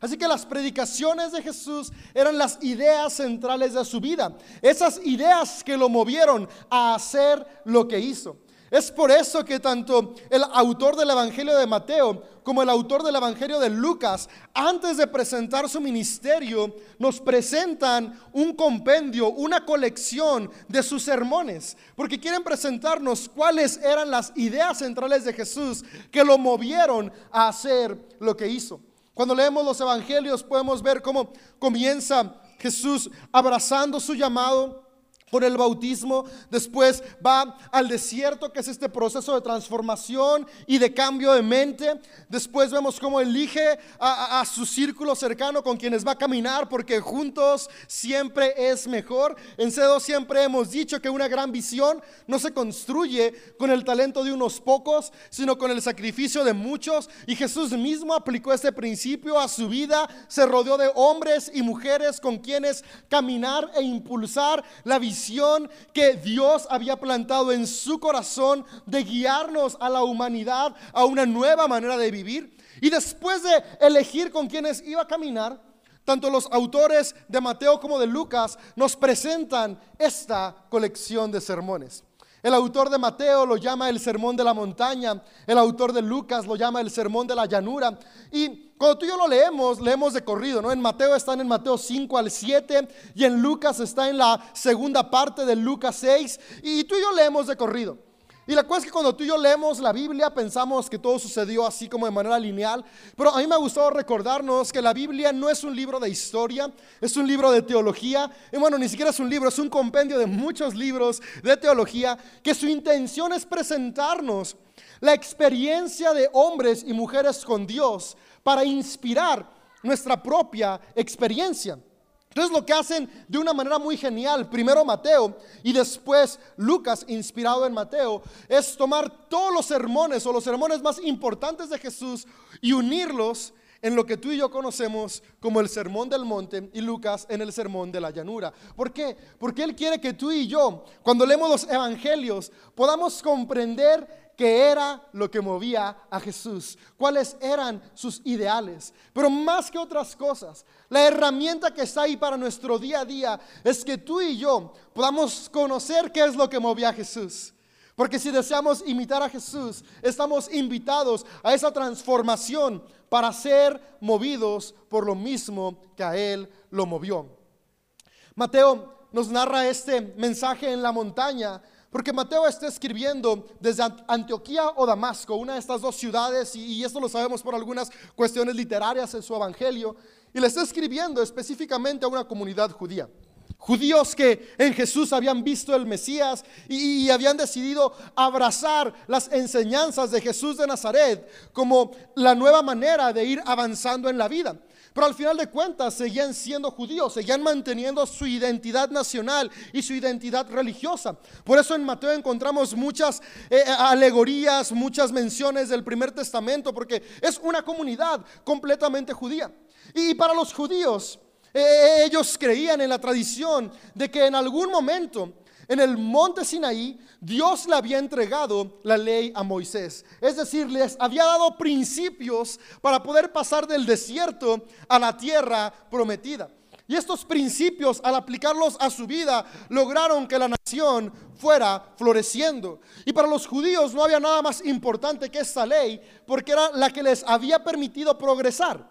Así que las predicaciones de Jesús eran las ideas centrales de su vida. Esas ideas que lo movieron a hacer lo que hizo. Es por eso que tanto el autor del Evangelio de Mateo como el autor del Evangelio de Lucas, antes de presentar su ministerio, nos presentan un compendio, una colección de sus sermones, porque quieren presentarnos cuáles eran las ideas centrales de Jesús que lo movieron a hacer lo que hizo. Cuando leemos los Evangelios podemos ver cómo comienza Jesús abrazando su llamado por el bautismo, después va al desierto, que es este proceso de transformación y de cambio de mente. Después vemos cómo elige a, su círculo cercano con quienes va a caminar, porque juntos siempre es mejor. En CEDO siempre hemos dicho que una gran visión no se construye con el talento de unos pocos, sino con el sacrificio de muchos. Y Jesús mismo aplicó este principio a su vida, se rodeó de hombres y mujeres con quienes caminar e impulsar la visión que Dios había plantado en su corazón de guiarnos a la humanidad a una nueva manera de vivir. Y después de elegir con quienes iba a caminar, tanto los autores de Mateo como de Lucas nos presentan esta colección de sermones. El autor de Mateo lo llama el sermón de la montaña, el autor de Lucas lo llama el sermón de la llanura. Y cuando tú y yo lo leemos, leemos de corrido, ¿no? En Mateo están en Mateo 5 al 7 y en Lucas está en la segunda parte de Lucas 6 y tú y yo leemos de corrido. Y la cosa es que cuando tú y yo leemos la Biblia pensamos que todo sucedió así como de manera lineal, pero a mí me ha gustado recordarnos que la Biblia no es un libro de historia, es un libro de teología, y bueno, ni siquiera es un libro, es un compendio de muchos libros de teología, que su intención es presentarnos la experiencia de hombres y mujeres con Dios para inspirar nuestra propia experiencia. Entonces lo que hacen de una manera muy genial, primero Mateo y después Lucas, inspirado en Mateo, es tomar todos los sermones o los sermones más importantes de Jesús y unirlos en lo que tú y yo conocemos como el sermón del monte y Lucas en el sermón de la llanura. ¿Por qué? Porque Él quiere que tú y yo, cuando leemos los evangelios, podamos comprender qué era lo que movía a Jesús, cuáles eran sus ideales. Pero más que otras cosas, la herramienta que está ahí para nuestro día a día es que tú y yo podamos conocer qué es lo que movía a Jesús. Porque si deseamos imitar a Jesús, estamos invitados a esa transformación para ser movidos por lo mismo que a Él lo movió. Mateo nos narra este mensaje en la montaña porque Mateo está escribiendo desde Antioquía o Damasco, una de estas dos ciudades, y, esto lo sabemos por algunas cuestiones literarias en su evangelio, y le está escribiendo específicamente a una comunidad judía. Judíos que en Jesús habían visto el Mesías y, habían decidido abrazar las enseñanzas de Jesús de Nazaret como la nueva manera de ir avanzando en la vida. Pero al final de cuentas seguían siendo judíos, seguían manteniendo su identidad nacional y su identidad religiosa. Por eso en Mateo encontramos muchas eh, alegorías, muchas menciones del primer testamento, porque es una comunidad completamente judía. Y para los judíos, eh, ellos creían en la tradición de que en algún momento en el monte Sinaí, Dios le había entregado la ley a Moisés. Es decir, les había dado principios para poder pasar del desierto a la tierra prometida. Y estos principios, al aplicarlos a su vida, lograron que la nación fuera floreciendo. Y para los judíos no había nada más importante que esta ley, porque era la que les había permitido progresar.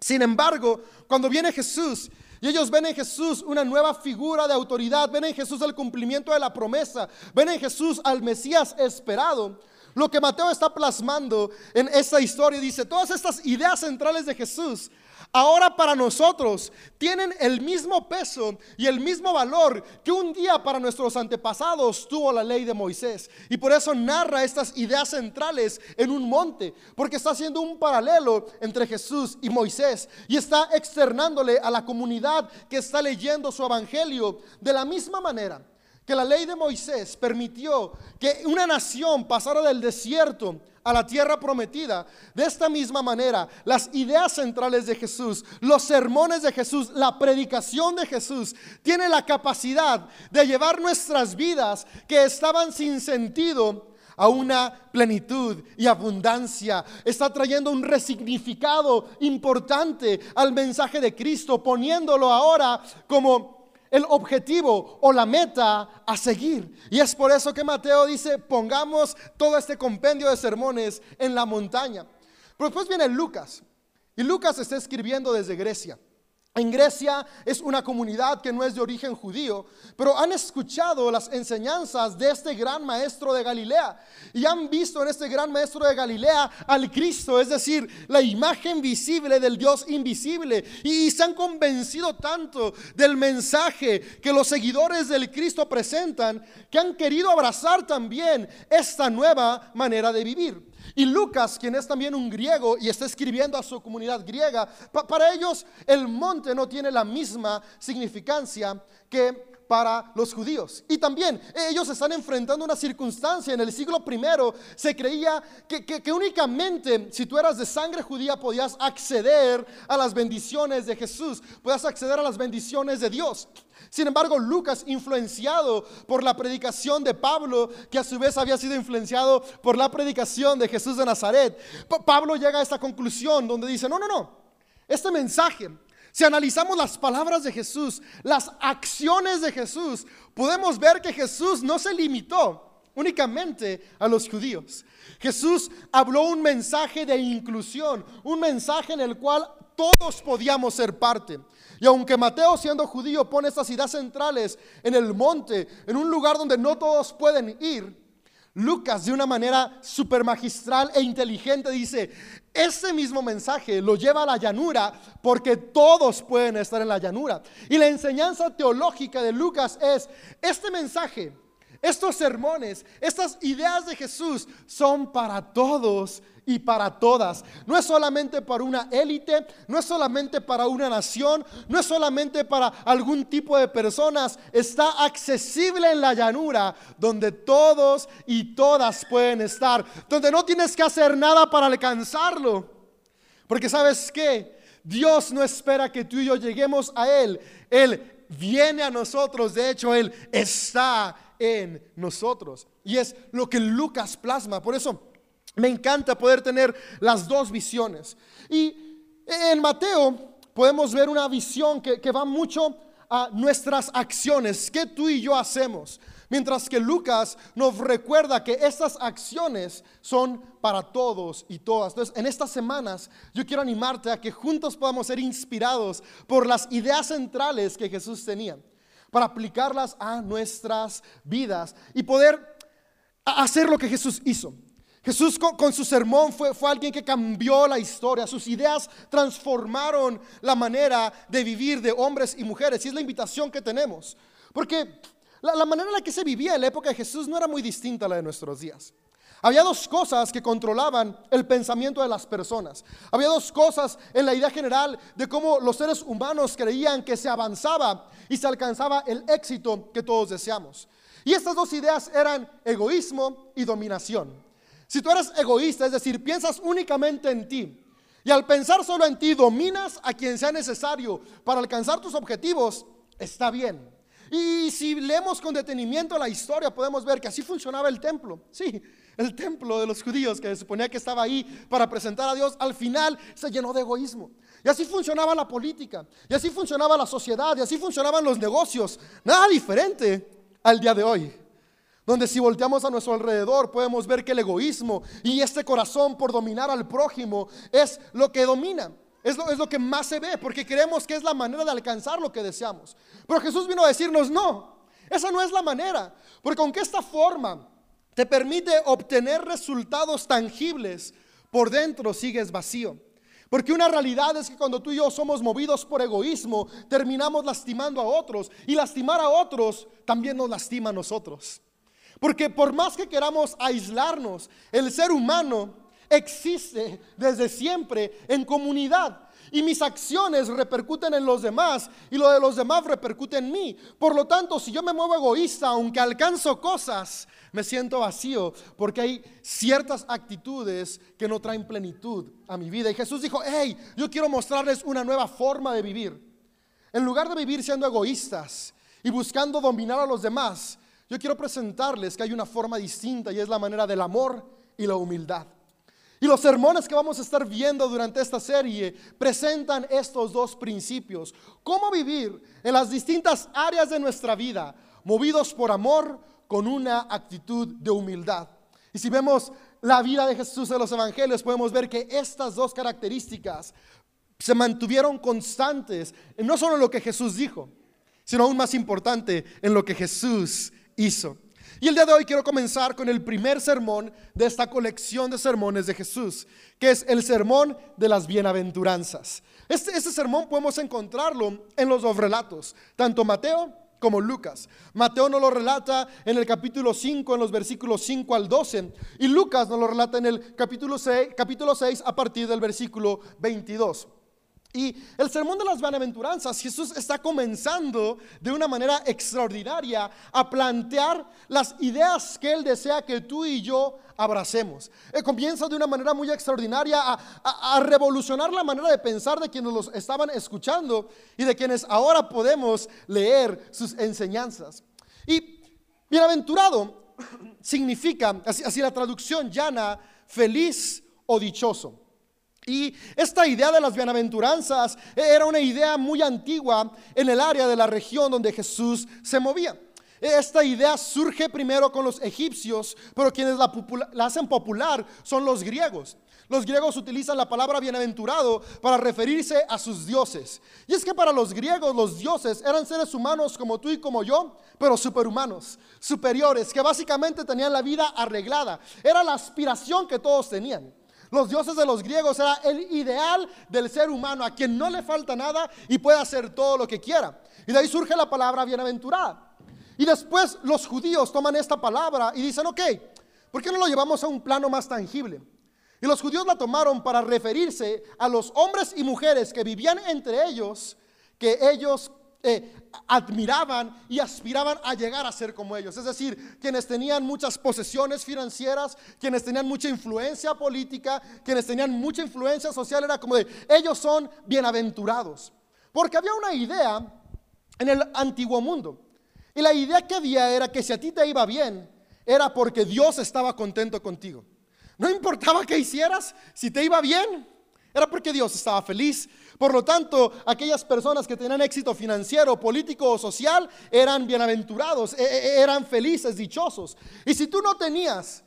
Sin embargo, cuando viene Jesús y ellos ven en Jesús una nueva figura de autoridad, ven en Jesús el cumplimiento de la promesa, ven en Jesús al Mesías esperado. Lo que Mateo está plasmando en esta historia dice, todas estas ideas centrales de Jesús ahora para nosotros tienen el mismo peso y el mismo valor que un día para nuestros antepasados tuvo la ley de Moisés. Y por eso narra estas ideas centrales en un monte, porque está haciendo un paralelo entre Jesús y Moisés y está externándole a la comunidad que está leyendo su evangelio de la misma manera que la ley de Moisés permitió que una nación pasara del desierto a la tierra prometida. De esta misma manera, las ideas centrales de Jesús, los sermones de Jesús, la predicación de Jesús, tiene la capacidad de llevar nuestras vidas que estaban sin sentido a una plenitud y abundancia. Está trayendo un resignificado importante al mensaje de Cristo, poniéndolo ahora como el objetivo o la meta a seguir. Y es por eso que Mateo dice, pongamos todo este compendio de sermones en la montaña. Pero después viene Lucas. Y Lucas está escribiendo desde Grecia. En Grecia es una comunidad que no es de origen judío, pero han escuchado las enseñanzas de este gran maestro de Galilea y han visto en este gran maestro de Galilea al Cristo, es decir, la imagen visible del Dios invisible. Y se han convencido tanto del mensaje que los seguidores del Cristo presentan que han querido abrazar también esta nueva manera de vivir. Y Lucas, quien es también un griego y está escribiendo a su comunidad griega, para ellos el monte no tiene la misma significancia que para los judíos. Y también ellos están enfrentando una circunstancia. En el siglo primero se creía que, que, únicamente si tú eras de sangre judía podías acceder a las bendiciones de Jesús, podías acceder a las bendiciones de Dios. Sin embargo, Lucas, influenciado por la predicación de Pablo, que a su vez había sido influenciado por la predicación de Jesús de Nazaret, Pablo llega a esta conclusión donde dice, no, no, no, este mensaje, si analizamos las palabras de Jesús, las acciones de Jesús, podemos ver que Jesús no se limitó únicamente a los judíos. Jesús habló un mensaje de inclusión, un mensaje en el cual todos podíamos ser parte. Y aunque Mateo, siendo judío, pone estas ideas centrales en el monte, en un lugar donde no todos pueden ir, Lucas, de una manera super magistral e inteligente, dice: Ese mismo mensaje lo lleva a la llanura porque todos pueden estar en la llanura. Y la enseñanza teológica de Lucas es: Este mensaje, estos sermones, estas ideas de Jesús son para todos y para todas. No es solamente para una élite, no es solamente para una nación, no es solamente para algún tipo de personas. Está accesible en la llanura donde todos y todas pueden estar, donde no tienes que hacer nada para alcanzarlo. Porque sabes qué, Dios no espera que tú y yo lleguemos a Él. Él viene a nosotros, de hecho Él está en nosotros. Y es lo que Lucas plasma. Por eso... Me encanta poder tener las dos visiones. Y en Mateo podemos ver una visión que, va mucho a nuestras acciones, que tú y yo hacemos. Mientras que Lucas nos recuerda que estas acciones son para todos y todas. Entonces, en estas semanas yo quiero animarte a que juntos podamos ser inspirados por las ideas centrales que Jesús tenía, para aplicarlas a nuestras vidas y poder hacer lo que Jesús hizo. Jesús con, su sermón fue, fue, alguien que cambió la historia, sus ideas transformaron la manera de vivir de hombres y mujeres y es la invitación que tenemos. Porque la, la manera en la que se vivía en la época de Jesús no era muy distinta a la de nuestros días. Había dos cosas que controlaban el pensamiento de las personas. Había dos cosas en la idea general de cómo los seres humanos creían que se avanzaba y se alcanzaba el éxito que todos deseamos. Y estas dos ideas eran egoísmo y dominación. Si tú eres egoísta, es decir, piensas únicamente en ti, y al pensar solo en ti dominas a quien sea necesario para alcanzar tus objetivos, está bien. Y si leemos con detenimiento la historia, podemos ver que así funcionaba el templo. Sí, el templo de los judíos que se suponía que estaba ahí para presentar a Dios, al final se llenó de egoísmo. Y así funcionaba la política, y así funcionaba la sociedad, y así funcionaban los negocios. Nada diferente al día de hoy donde si volteamos a nuestro alrededor podemos ver que el egoísmo y este corazón por dominar al prójimo es lo que domina. Es lo, que más se ve, porque creemos que es la manera de alcanzar lo que deseamos. Pero Jesús vino a decirnos, no, esa no es la manera, porque aunque esta forma te permite obtener resultados tangibles, por dentro sigues vacío. Porque una realidad es que cuando tú y yo somos movidos por egoísmo, terminamos lastimando a otros, y lastimar a otros también nos lastima a nosotros. Porque por más que queramos aislarnos, el ser humano existe desde siempre en comunidad. Y mis acciones repercuten en los demás y lo de los demás repercute en mí. Por lo tanto, si yo me muevo egoísta, aunque alcanzo cosas, me siento vacío porque hay ciertas actitudes que no traen plenitud a mi vida. Y Jesús dijo, hey, yo quiero mostrarles una nueva forma de vivir. En lugar de vivir siendo egoístas y buscando dominar a los demás, yo quiero presentarles que hay una forma distinta y es la manera del amor y la humildad. Y los sermones que vamos a estar viendo durante esta serie presentan estos dos principios. Cómo vivir en las distintas áreas de nuestra vida, movidos por amor, con una actitud de humildad. Y si vemos la vida de Jesús en los evangelios, podemos ver que estas dos características se mantuvieron constantes, no solo en lo que Jesús dijo, sino aún más importante, en lo que Jesús hizo. Y el día de hoy quiero comenzar con el primer sermón de esta colección de sermones de Jesús, que es el sermón de las bienaventuranzas. Este, este sermón podemos encontrarlo en los dos relatos, tanto Mateo como Lucas. Mateo nos lo relata en el capítulo 5, en los versículos 5 al 12, y Lucas nos lo relata en el capítulo 6, capítulo 6 a partir del versículo 22. Y el sermón de las bienaventuranzas, Jesús está comenzando de una manera extraordinaria a plantear las ideas que Él desea que tú y yo abracemos. Él comienza de una manera muy extraordinaria a, revolucionar la manera de pensar de quienes los estaban escuchando y de quienes ahora podemos leer sus enseñanzas. Y bienaventurado significa, así, así la traducción llana, feliz o dichoso. Y esta idea de las bienaventuranzas era una idea muy antigua en el área de la región donde Jesús se movía. Esta idea surge primero con los egipcios, pero quienes la, hacen popular son los griegos. Los griegos utilizan la palabra bienaventurado para referirse a sus dioses. Y es que para los griegos los dioses eran seres humanos como tú y como yo, pero superhumanos, superiores, que básicamente tenían la vida arreglada. Era la aspiración que todos tenían. Los dioses de los griegos era el ideal del ser humano, a quien no le falta nada y puede hacer todo lo que quiera. Y de ahí surge la palabra bienaventurada. Y después los judíos toman esta palabra y dicen, ok, ¿por qué no lo llevamos a un plano más tangible? Y los judíos la tomaron para referirse a los hombres y mujeres que vivían entre ellos, que ellos eh, admiraban y aspiraban a llegar a ser como ellos. Es decir, quienes tenían muchas posesiones financieras, quienes tenían mucha influencia política, quienes tenían mucha influencia social, era como de, ellos son bienaventurados. Porque había una idea en el antiguo mundo. Y la idea que había era que si a ti te iba bien, era porque Dios estaba contento contigo. No importaba qué hicieras, si te iba bien, era porque Dios estaba feliz. Por lo tanto, aquellas personas que tenían éxito financiero, político o social eran bienaventurados, e, e, eran felices, dichosos. Y si tú no tenías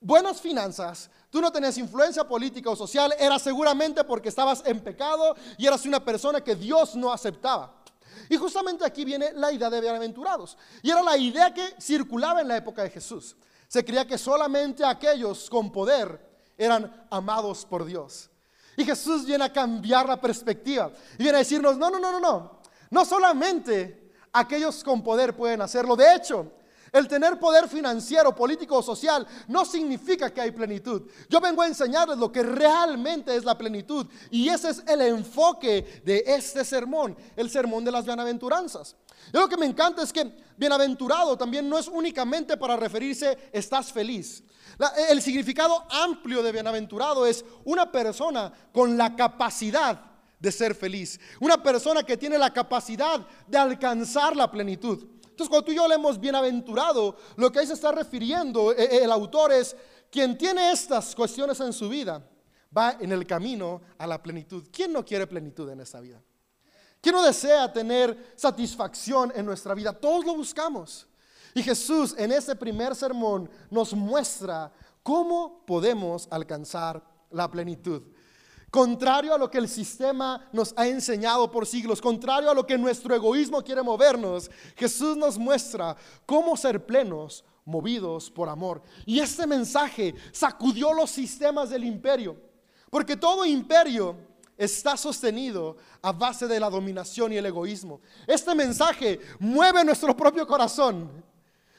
buenas finanzas, tú no tenías influencia política o social, era seguramente porque estabas en pecado y eras una persona que Dios no aceptaba. Y justamente aquí viene la idea de bienaventurados. Y era la idea que circulaba en la época de Jesús. Se creía que solamente aquellos con poder eran amados por Dios. Y Jesús viene a cambiar la perspectiva y viene a decirnos, no, no, no, no, no. No solamente aquellos con poder pueden hacerlo. De hecho, el tener poder financiero, político o social no significa que hay plenitud. Yo vengo a enseñarles lo que realmente es la plenitud. Y ese es el enfoque de este sermón, el sermón de las bienaventuranzas. Y lo que me encanta es que bienaventurado también no es únicamente para referirse estás feliz. el significado amplio de bienaventurado es una persona con la capacidad de ser feliz. Una persona que tiene la capacidad de alcanzar la plenitud. Entonces, cuando tú y yo leemos bienaventurado, lo que ahí se está refiriendo eh, eh, el autor es quien tiene estas cuestiones en su vida va en el camino a la plenitud. ¿Quién no quiere plenitud en esta vida? ¿Quién no desea tener satisfacción en nuestra vida? Todos lo buscamos. Y Jesús en ese primer sermón nos muestra cómo podemos alcanzar la plenitud. Contrario a lo que el sistema nos ha enseñado por siglos, contrario a lo que nuestro egoísmo quiere movernos, Jesús nos muestra cómo ser plenos, movidos por amor. Y este mensaje sacudió los sistemas del imperio, porque todo imperio está sostenido a base de la dominación y el egoísmo. Este mensaje mueve nuestro propio corazón,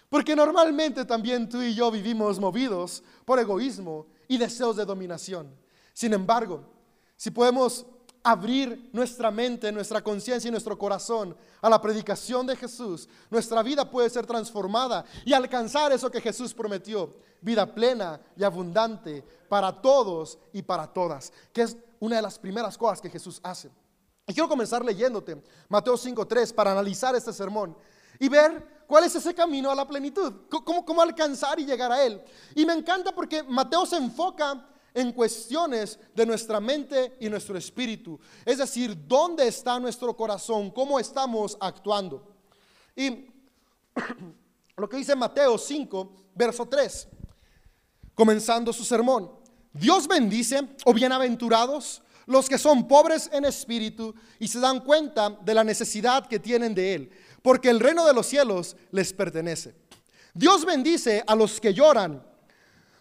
porque normalmente también tú y yo vivimos movidos por egoísmo y deseos de dominación. Sin embargo, si podemos abrir nuestra mente, nuestra conciencia y nuestro corazón a la predicación de Jesús, nuestra vida puede ser transformada y alcanzar eso que Jesús prometió, vida plena y abundante para todos y para todas, que es una de las primeras cosas que Jesús hace. Y quiero comenzar leyéndote Mateo 5.3 para analizar este sermón y ver cuál es ese camino a la plenitud, cómo, cómo alcanzar y llegar a él. Y me encanta porque Mateo se enfoca en cuestiones de nuestra mente y nuestro espíritu. Es decir, ¿dónde está nuestro corazón? ¿Cómo estamos actuando? Y lo que dice Mateo 5, verso 3, comenzando su sermón. Dios bendice o bienaventurados los que son pobres en espíritu y se dan cuenta de la necesidad que tienen de Él, porque el reino de los cielos les pertenece. Dios bendice a los que lloran,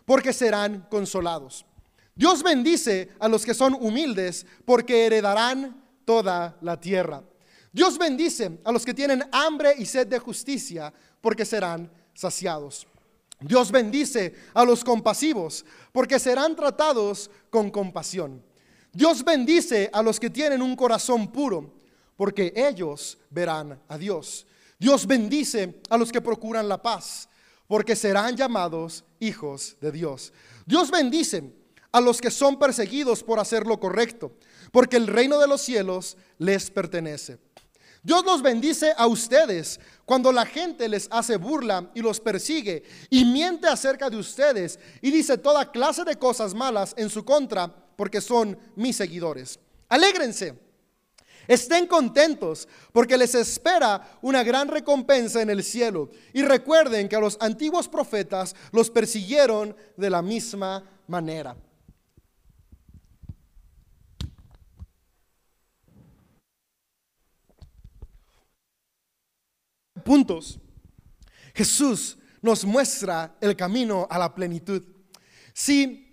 porque serán consolados. Dios bendice a los que son humildes, porque heredarán toda la tierra. Dios bendice a los que tienen hambre y sed de justicia, porque serán saciados. Dios bendice a los compasivos, porque serán tratados con compasión. Dios bendice a los que tienen un corazón puro, porque ellos verán a Dios. Dios bendice a los que procuran la paz, porque serán llamados hijos de Dios. Dios bendice a los que son perseguidos por hacer lo correcto, porque el reino de los cielos les pertenece. Dios los bendice a ustedes cuando la gente les hace burla y los persigue y miente acerca de ustedes y dice toda clase de cosas malas en su contra porque son mis seguidores. Alégrense. Estén contentos porque les espera una gran recompensa en el cielo. Y recuerden que a los antiguos profetas los persiguieron de la misma manera. Puntos. Jesús nos muestra el camino a la plenitud. Si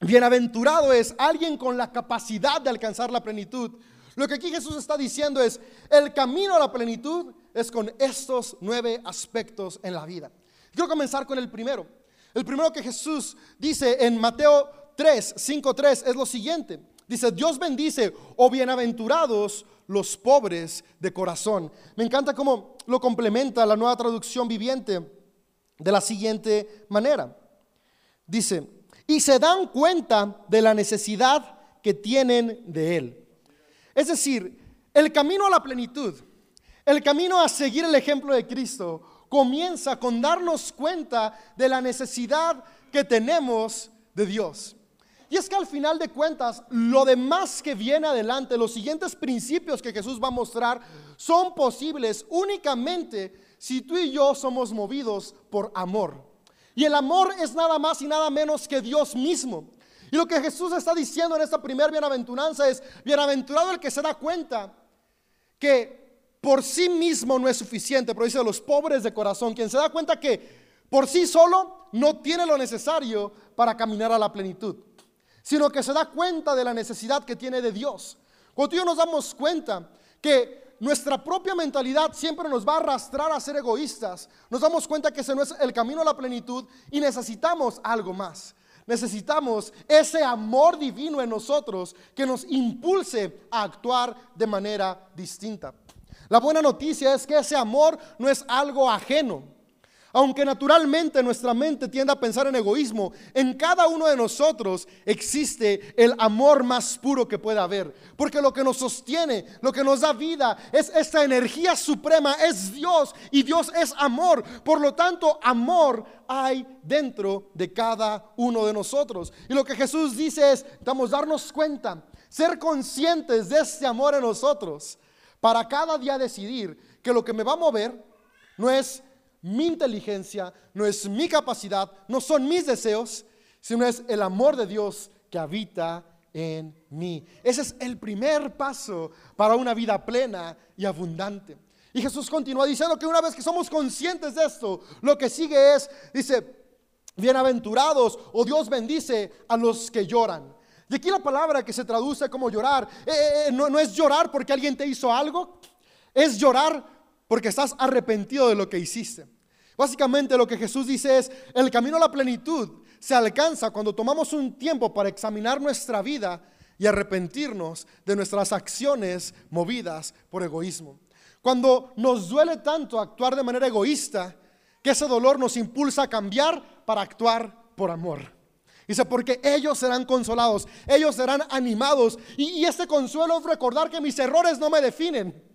Bienaventurado es alguien con la capacidad de alcanzar la plenitud. Lo que aquí Jesús está diciendo es, el camino a la plenitud es con estos nueve aspectos en la vida. Quiero comenzar con el primero. El primero que Jesús dice en Mateo 3, 5, 3 es lo siguiente. Dice, Dios bendice o oh bienaventurados los pobres de corazón. Me encanta cómo lo complementa la nueva traducción viviente de la siguiente manera. Dice, y se dan cuenta de la necesidad que tienen de Él. Es decir, el camino a la plenitud, el camino a seguir el ejemplo de Cristo, comienza con darnos cuenta de la necesidad que tenemos de Dios. Y es que al final de cuentas, lo demás que viene adelante, los siguientes principios que Jesús va a mostrar, son posibles únicamente si tú y yo somos movidos por amor. Y el amor es nada más y nada menos que Dios mismo. Y lo que Jesús está diciendo en esta primera bienaventuranza es, bienaventurado el que se da cuenta que por sí mismo no es suficiente, pero dice los pobres de corazón, quien se da cuenta que por sí solo no tiene lo necesario para caminar a la plenitud, sino que se da cuenta de la necesidad que tiene de Dios. Cuando tú y yo nos damos cuenta que nuestra propia mentalidad siempre nos va a arrastrar a ser egoístas. Nos damos cuenta que ese no es el camino a la plenitud y necesitamos algo más. Necesitamos ese amor divino en nosotros que nos impulse a actuar de manera distinta. La buena noticia es que ese amor no es algo ajeno. Aunque naturalmente nuestra mente tiende a pensar en egoísmo, en cada uno de nosotros existe el amor más puro que pueda haber. Porque lo que nos sostiene, lo que nos da vida, es esta energía suprema, es Dios y Dios es amor. Por lo tanto, amor hay dentro de cada uno de nosotros. Y lo que Jesús dice es, damos darnos cuenta, ser conscientes de este amor en nosotros, para cada día decidir que lo que me va a mover no es mi inteligencia, no es mi capacidad, no son mis deseos, sino es el amor de Dios que habita en mí. Ese es el primer paso para una vida plena y abundante. Y Jesús continúa diciendo que una vez que somos conscientes de esto, lo que sigue es, dice, bienaventurados o Dios bendice a los que lloran. Y aquí la palabra que se traduce como llorar, eh, eh, eh, no, no es llorar porque alguien te hizo algo, es llorar porque estás arrepentido de lo que hiciste. Básicamente lo que Jesús dice es, el camino a la plenitud se alcanza cuando tomamos un tiempo para examinar nuestra vida y arrepentirnos de nuestras acciones movidas por egoísmo. Cuando nos duele tanto actuar de manera egoísta, que ese dolor nos impulsa a cambiar para actuar por amor. Dice, porque ellos serán consolados, ellos serán animados. Y, y este consuelo es recordar que mis errores no me definen.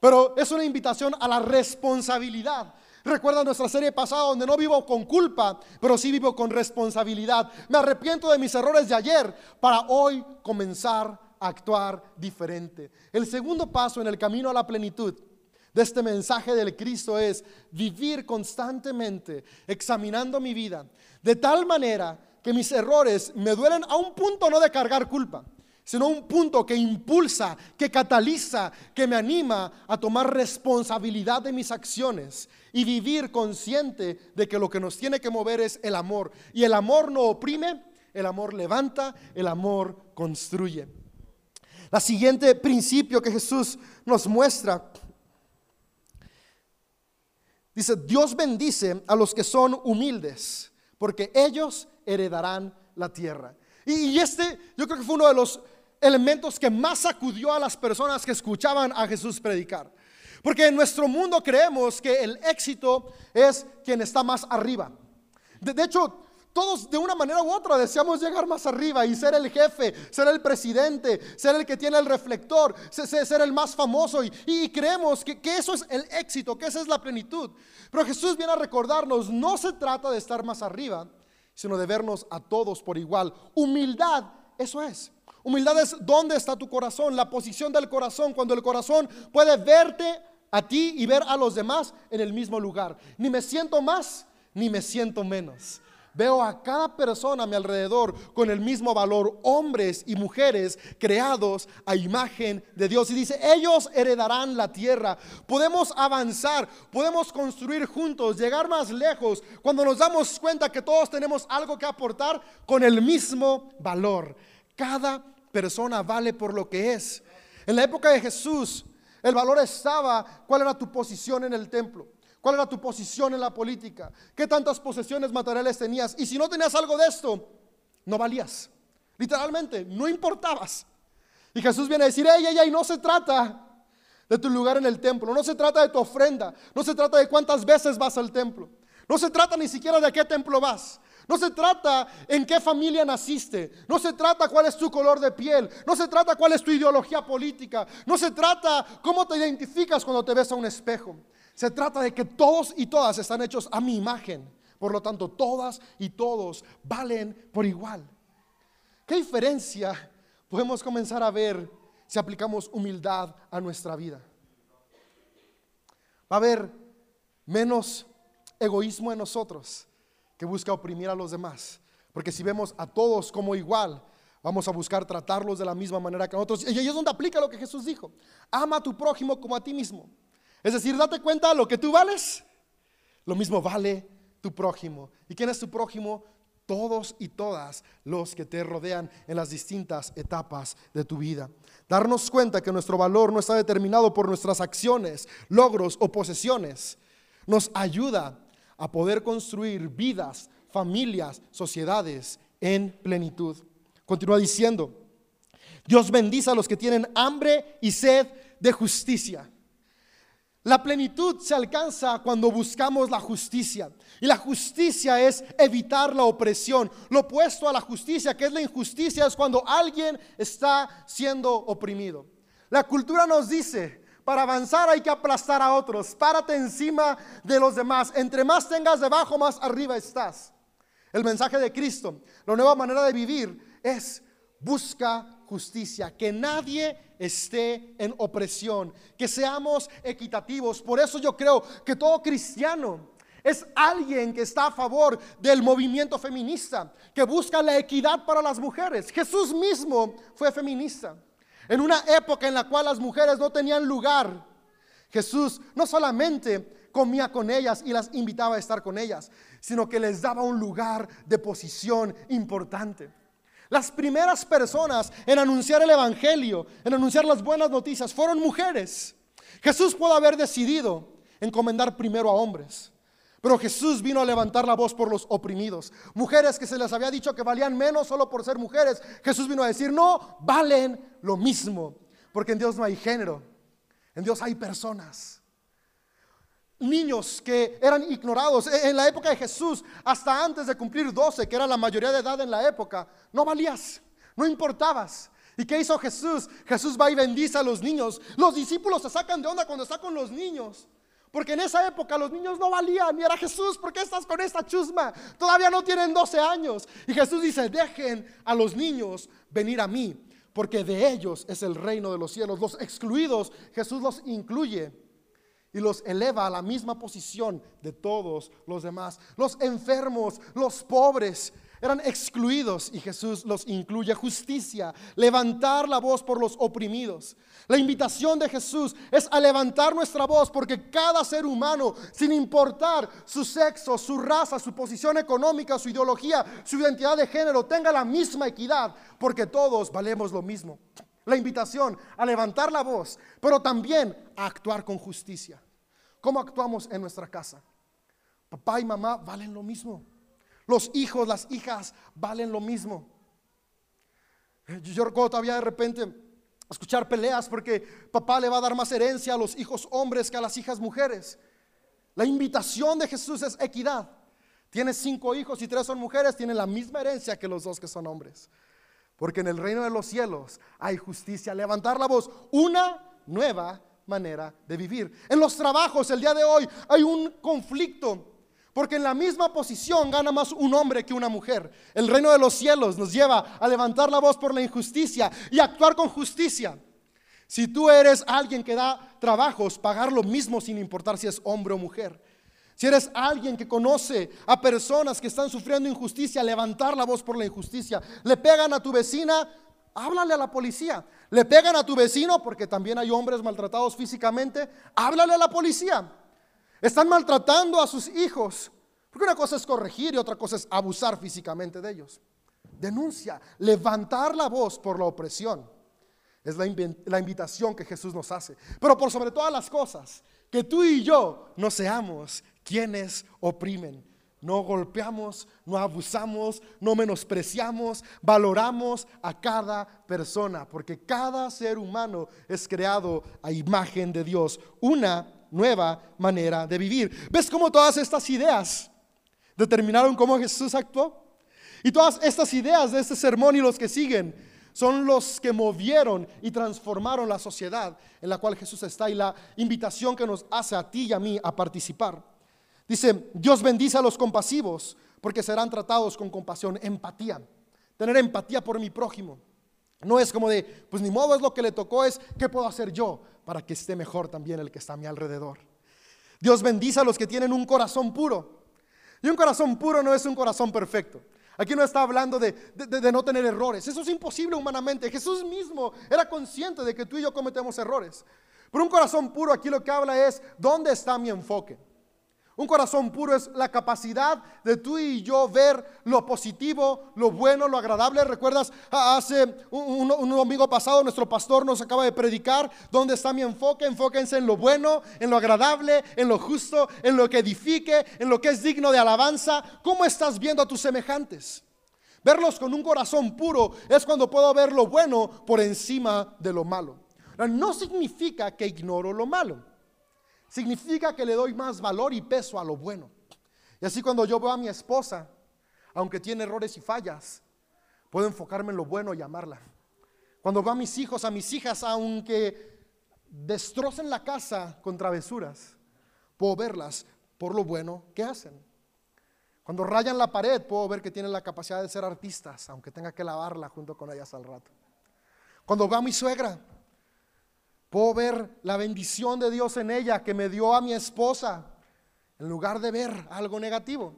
Pero es una invitación a la responsabilidad. Recuerda nuestra serie pasada donde no vivo con culpa, pero sí vivo con responsabilidad. Me arrepiento de mis errores de ayer para hoy comenzar a actuar diferente. El segundo paso en el camino a la plenitud de este mensaje del Cristo es vivir constantemente examinando mi vida de tal manera que mis errores me duelen a un punto no de cargar culpa, sino un punto que impulsa, que cataliza, que me anima a tomar responsabilidad de mis acciones y vivir consciente de que lo que nos tiene que mover es el amor. Y el amor no oprime, el amor levanta, el amor construye. La siguiente principio que Jesús nos muestra dice, Dios bendice a los que son humildes, porque ellos heredarán la tierra. Y, este yo creo que fue uno de los elementos que más sacudió a las personas que escuchaban a Jesús predicar. Porque en nuestro mundo creemos que el éxito es quien está más arriba. De, hecho, todos de una manera u otra deseamos llegar más arriba y ser el jefe, ser el presidente, ser el que tiene el reflector, ser, el más famoso. Y, creemos que, que, eso es el éxito, que esa es la plenitud. Pero Jesús viene a recordarnos, no se trata de estar más arriba, sino de vernos a todos por igual. Humildad, eso es. Humildad es dónde está tu corazón, la posición del corazón, cuando el corazón puede verte a ti y ver a los demás en el mismo lugar. Ni me siento más, ni me siento menos. Veo a cada persona a mi alrededor con el mismo valor, hombres y mujeres creados a imagen de Dios. Y dice, ellos heredarán la tierra. Podemos avanzar, podemos construir juntos, llegar más lejos cuando nos damos cuenta que todos tenemos algo que aportar con el mismo valor. Cada persona vale por lo que es. En la época de Jesús, el valor estaba cuál era tu posición en el templo, cuál era tu posición en la política, qué tantas posesiones materiales tenías. Y si no tenías algo de esto, no valías. Literalmente, no importabas. Y Jesús viene a decir, ey, ey, ey, no se trata de tu lugar en el templo, no se trata de tu ofrenda, no se trata de cuántas veces vas al templo, no se trata ni siquiera de qué templo vas. No se trata en qué familia naciste. No se trata cuál es tu color de piel. No se trata cuál es tu ideología política. No se trata cómo te identificas cuando te ves a un espejo. Se trata de que todos y todas están hechos a mi imagen. Por lo tanto, todas y todos valen por igual. ¿Qué diferencia podemos comenzar a ver si aplicamos humildad a nuestra vida? Va a haber menos egoísmo en nosotros que busca oprimir a los demás. Porque si vemos a todos como igual, vamos a buscar tratarlos de la misma manera que nosotros. Y ahí es donde aplica lo que Jesús dijo. Ama a tu prójimo como a ti mismo. Es decir, date cuenta lo que tú vales, lo mismo vale tu prójimo. ¿Y quién es tu prójimo? Todos y todas los que te rodean en las distintas etapas de tu vida. Darnos cuenta que nuestro valor no está determinado por nuestras acciones, logros o posesiones, nos ayuda a poder construir vidas, familias, sociedades en plenitud. Continúa diciendo, Dios bendice a los que tienen hambre y sed de justicia. La plenitud se alcanza cuando buscamos la justicia. Y la justicia es evitar la opresión. Lo opuesto a la justicia, que es la injusticia, es cuando alguien está siendo oprimido. La cultura nos dice, para avanzar hay que aplastar a otros. Párate encima de los demás. Entre más tengas debajo, más arriba estás. El mensaje de Cristo, la nueva manera de vivir es busca justicia, que nadie esté en opresión, que seamos equitativos. Por eso yo creo que todo cristiano es alguien que está a favor del movimiento feminista, que busca la equidad para las mujeres. Jesús mismo fue feminista. En una época en la cual las mujeres no tenían lugar, Jesús no solamente comía con ellas y las invitaba a estar con ellas, sino que les daba un lugar de posición importante. Las primeras personas en anunciar el Evangelio, en anunciar las buenas noticias, fueron mujeres. Jesús pudo haber decidido encomendar primero a hombres. Pero Jesús vino a levantar la voz por los oprimidos. Mujeres que se les había dicho que valían menos solo por ser mujeres. Jesús vino a decir, no, valen lo mismo. Porque en Dios no hay género. En Dios hay personas. Niños que eran ignorados. E, en la época de Jesús, hasta antes de cumplir 12, que era la mayoría de edad en la época, no valías, no importabas. ¿Y qué hizo Jesús? Jesús va y bendice a los niños. Los discípulos se sacan de onda cuando está con los niños. Porque en esa época los niños no valían. Y era Jesús, ¿por qué estás con esta chusma? Todavía no tienen 12 años. Y Jesús dice, dejen a los niños venir a mí. Porque de ellos es el reino de los cielos. Los excluidos, Jesús los incluye y los eleva a la misma posición de todos los demás. Los enfermos, los pobres, eran excluidos y Jesús los incluye. Justicia, levantar la voz por los oprimidos. La invitación de Jesús es a levantar nuestra voz porque cada ser humano, sin importar su sexo, su raza, su posición económica, su ideología, su identidad de género, tenga la misma equidad porque todos valemos lo mismo. La invitación a levantar la voz, pero también a actuar con justicia. ¿Cómo actuamos en nuestra casa? Papá y mamá valen lo mismo. Los hijos, las hijas valen lo mismo. Eh, yo recuerdo todavía de repente escuchar peleas porque papá le va a dar más herencia a los hijos hombres que a las hijas mujeres. La invitación de Jesús es equidad. Tienes cinco hijos y tres son mujeres, tienen la misma herencia que los dos que son hombres. Porque en el reino de los cielos hay justicia. Levantar la voz, una nueva manera de vivir. En los trabajos el día de hoy hay un conflicto porque en la misma posición gana más un hombre que una mujer. El reino de los cielos nos lleva a levantar la voz por la injusticia y actuar con justicia. Si tú eres alguien que da trabajos, pagar lo mismo sin importar si es hombre o mujer. Si eres alguien que conoce a personas que están sufriendo injusticia, levantar la voz por la injusticia. Le pegan a tu vecina, háblale a la policía. Le pegan a tu vecino, porque también hay hombres maltratados físicamente, háblale a la policía. Están maltratando a sus hijos. Porque una cosa es corregir y otra cosa es abusar físicamente de ellos. Denuncia, levantar la voz por la opresión. Es la, invitación que Jesús nos hace. Pero por sobre todas las cosas, que tú y yo no seamos quienes oprimen. No golpeamos, no abusamos, no menospreciamos, valoramos a cada persona, porque cada ser humano es creado a imagen de Dios. Una nueva manera de vivir. ¿Ves cómo todas estas ideas determinaron cómo Jesús actuó? Y todas estas ideas de este sermón y los que siguen son los que movieron y transformaron la sociedad en la cual Jesús está y la invitación que nos hace a ti y a mí a participar. Dice, Dios bendice a los compasivos porque serán tratados con compasión, empatía, tener empatía por mi prójimo. No es como de, pues ni modo es lo que le tocó, es qué puedo hacer yo para que esté mejor también el que está a mi alrededor. Dios bendice a los que tienen un corazón puro. Y un corazón puro no es un corazón perfecto. Aquí no está hablando de, de, no tener errores. Eso es imposible humanamente. Jesús mismo era consciente de que tú y yo cometemos errores. Pero un corazón puro aquí lo que habla es, ¿dónde está mi enfoque? Un corazón puro es la capacidad de tú y yo ver lo positivo, lo bueno, lo agradable. ¿Recuerdas? Hace un, un, domingo pasado nuestro pastor nos acaba de predicar dónde está mi enfoque. Enfóquense en lo bueno, en lo agradable, en lo justo, en lo que edifique, en lo que es digno de alabanza. ¿Cómo estás viendo a tus semejantes? Verlos con un corazón puro es cuando puedo ver lo bueno por encima de lo malo. No significa que ignoro lo malo significa que le doy más valor y peso a lo bueno. Y así cuando yo veo a mi esposa, aunque tiene errores y fallas, puedo enfocarme en lo bueno y amarla. Cuando veo a mis hijos, a mis hijas, aunque destrocen la casa con travesuras, puedo verlas por lo bueno que hacen. Cuando rayan la pared, puedo ver que tienen la capacidad de ser artistas, aunque tenga que lavarla junto con ellas al rato. Cuando veo a mi suegra, Puedo ver la bendición de Dios en ella que me dio a mi esposa, en lugar de ver algo negativo.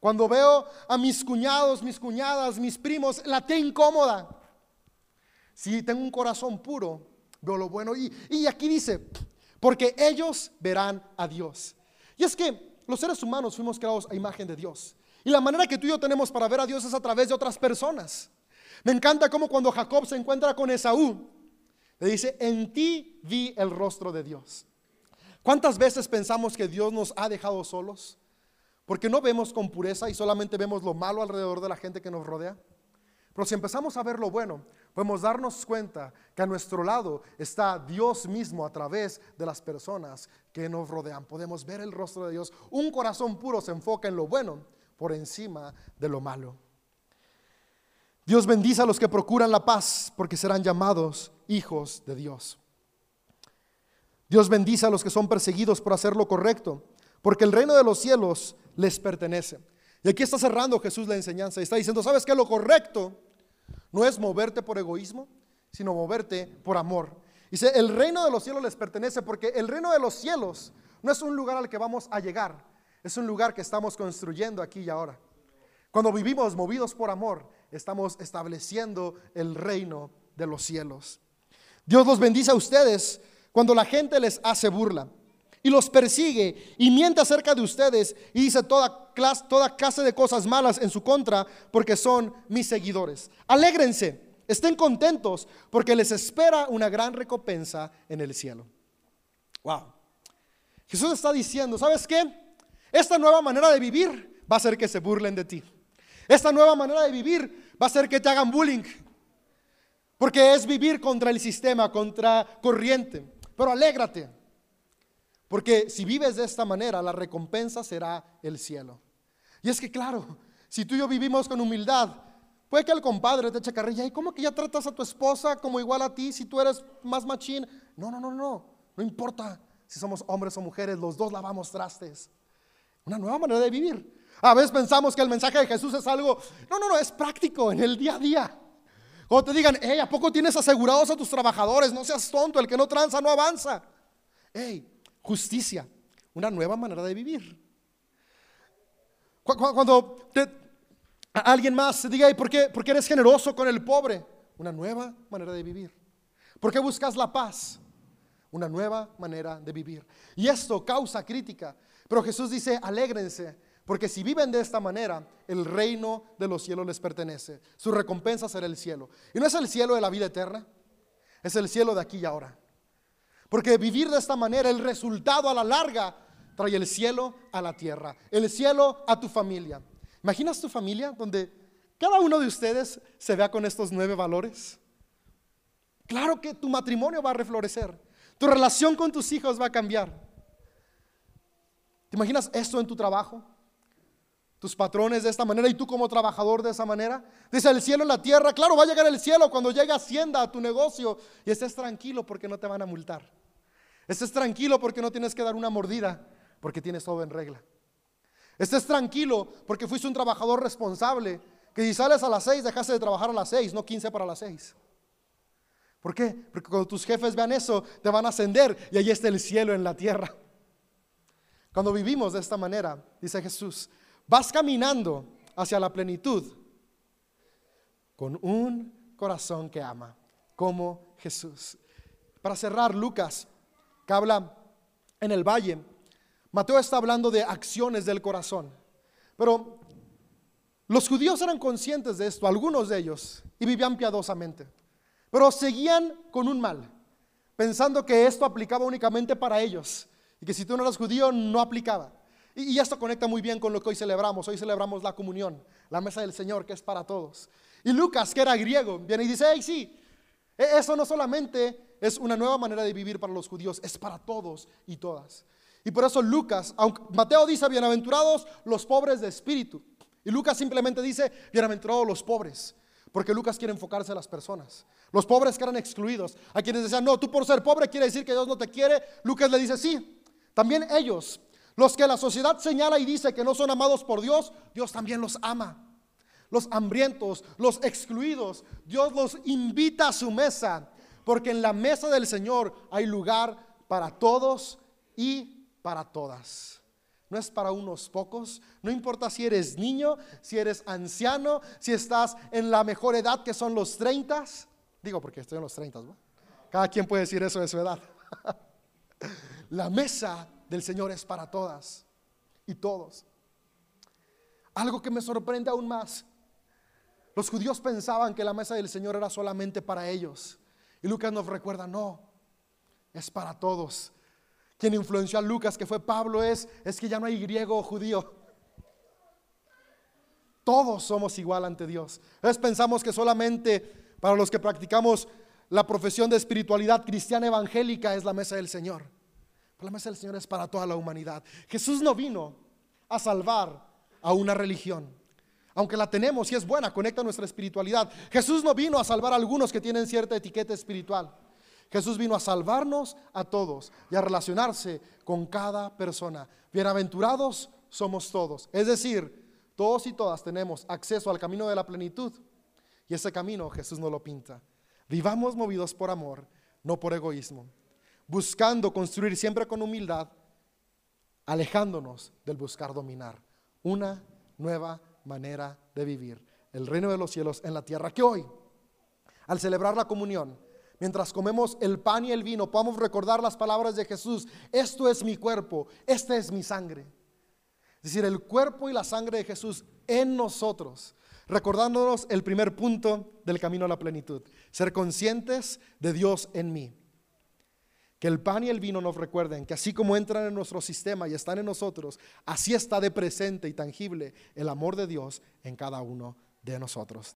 Cuando veo a mis cuñados, mis cuñadas, mis primos, la té incómoda. Si tengo un corazón puro, veo lo bueno. Y, y aquí dice, porque ellos verán a Dios. Y es que los seres humanos fuimos creados a imagen de Dios. Y la manera que tú y yo tenemos para ver a Dios es a través de otras personas. Me encanta como cuando Jacob se encuentra con Esaú, le dice, en ti vi el rostro de Dios. ¿Cuántas veces pensamos que Dios nos ha dejado solos? Porque no vemos con pureza y solamente vemos lo malo alrededor de la gente que nos rodea. Pero si empezamos a ver lo bueno, podemos darnos cuenta que a nuestro lado está Dios mismo a través de las personas que nos rodean. Podemos ver el rostro de Dios. Un corazón puro se enfoca en lo bueno por encima de lo malo. Dios bendice a los que procuran la paz porque serán llamados hijos de Dios. Dios bendice a los que son perseguidos por hacer lo correcto, porque el reino de los cielos les pertenece. Y aquí está cerrando Jesús la enseñanza y está diciendo, ¿sabes qué? Lo correcto no es moverte por egoísmo, sino moverte por amor. Dice, el reino de los cielos les pertenece porque el reino de los cielos no es un lugar al que vamos a llegar, es un lugar que estamos construyendo aquí y ahora. Cuando vivimos movidos por amor, estamos estableciendo el reino de los cielos. Dios los bendice a ustedes cuando la gente les hace burla y los persigue y miente acerca de ustedes y dice toda clase, toda clase de cosas malas en su contra porque son mis seguidores. Alégrense, estén contentos porque les espera una gran recompensa en el cielo. Wow. Jesús está diciendo, ¿sabes qué? Esta nueva manera de vivir va a hacer que se burlen de ti. Esta nueva manera de vivir va a hacer que te hagan bullying. Porque es vivir contra el sistema, contra corriente. Pero alégrate, porque si vives de esta manera, la recompensa será el cielo. Y es que claro, si tú y yo vivimos con humildad, puede que el compadre te eche carrilla, ¿y cómo que ya tratas a tu esposa como igual a ti si tú eres más machín? No, no, no, no, no importa si somos hombres o mujeres, los dos lavamos trastes. Una nueva manera de vivir. A veces pensamos que el mensaje de Jesús es algo, no, no, no, es práctico en el día a día. Cuando te digan, hey, ¿a poco tienes asegurados a tus trabajadores? No seas tonto, el que no tranza no avanza. Hey, justicia, una nueva manera de vivir. Cuando alguien más te diga, ¿por qué, ¿por qué eres generoso con el pobre? Una nueva manera de vivir. ¿Por qué buscas la paz? Una nueva manera de vivir. Y esto causa crítica. Pero Jesús dice, alégrense, porque si viven de esta manera, el reino de los cielos les pertenece. Su recompensa será el cielo. Y no es el cielo de la vida eterna, es el cielo de aquí y ahora. Porque vivir de esta manera, el resultado a la larga, trae el cielo a la tierra, el cielo a tu familia. ¿Imaginas tu familia donde cada uno de ustedes se vea con estos nueve valores? Claro que tu matrimonio va a reflorecer, tu relación con tus hijos va a cambiar. ¿Te imaginas esto en tu trabajo? Tus patrones de esta manera y tú como trabajador de esa manera. Dice el cielo en la tierra, claro, va a llegar el cielo cuando llegue Hacienda a tu negocio y estés tranquilo porque no te van a multar. Estés tranquilo porque no tienes que dar una mordida porque tienes todo en regla. Estés tranquilo porque fuiste un trabajador responsable que si sales a las seis dejaste de trabajar a las seis, no 15 para las seis. ¿Por qué? Porque cuando tus jefes vean eso, te van a ascender y ahí está el cielo en la tierra. Cuando vivimos de esta manera, dice Jesús, Vas caminando hacia la plenitud con un corazón que ama, como Jesús. Para cerrar, Lucas, que habla en el valle, Mateo está hablando de acciones del corazón. Pero los judíos eran conscientes de esto, algunos de ellos, y vivían piadosamente. Pero seguían con un mal, pensando que esto aplicaba únicamente para ellos, y que si tú no eras judío no aplicaba. Y, esto conecta muy bien con lo que hoy celebramos. Hoy celebramos la comunión, la mesa del Señor, que es para todos. Y Lucas, que era griego, viene y dice, hey, sí, e, eso no solamente es una nueva manera de vivir para los judíos, es para todos y todas. Y por eso Lucas, aunque Mateo dice, bienaventurados los pobres de espíritu. Y Lucas simplemente dice, bienaventurados los pobres. Porque Lucas quiere enfocarse a las personas. Los pobres que eran excluidos. A quienes decían, no, tú por ser pobre quiere decir que Dios no te quiere. Lucas le dice, sí. También ellos los que la sociedad señala y dice que no son amados por Dios, Dios también los ama. Los hambrientos, los excluidos, Dios los invita a su mesa, porque en la mesa del Señor hay lugar para todos y para todas. No es para unos pocos, no importa si eres niño, si eres anciano, si estás en la mejor edad que son los 30. Digo porque estoy en los 30, Cada quien puede decir eso de su edad. la mesa del Señor es para todas y todos. Algo que me sorprende aún más. Los judíos pensaban que la mesa del Señor era solamente para ellos. Y Lucas nos recuerda, no, es para todos. Quien influenció a Lucas, que fue Pablo, es, es que ya no hay griego o judío. Todos somos igual ante Dios. Entonces pensamos que solamente para los que practicamos la profesión de espiritualidad cristiana evangélica es la mesa del Señor. Mesa del Señor es para toda la humanidad. Jesús no vino a salvar a una religión. aunque la tenemos y es buena, conecta nuestra espiritualidad. Jesús no vino a salvar a algunos que tienen cierta etiqueta espiritual. Jesús vino a salvarnos a todos y a relacionarse con cada persona. Bienaventurados somos todos. Es decir, todos y todas tenemos acceso al camino de la plenitud. Y ese camino Jesús nos lo pinta. Vivamos movidos por amor, no por egoísmo. Buscando construir siempre con humildad, alejándonos del buscar dominar. Una nueva manera de vivir. El reino de los cielos en la tierra. Que hoy, al celebrar la comunión, mientras comemos el pan y el vino, podamos recordar las palabras de Jesús. Esto es mi cuerpo, esta es mi sangre. Es decir, el cuerpo y la sangre de Jesús en nosotros, recordándonos el primer punto del camino a la plenitud, ser conscientes de Dios en mí. Que el pan y el vino nos recuerden que así como entran en nuestro sistema y están en nosotros, así está de presente y tangible el amor de Dios en cada uno de nosotros.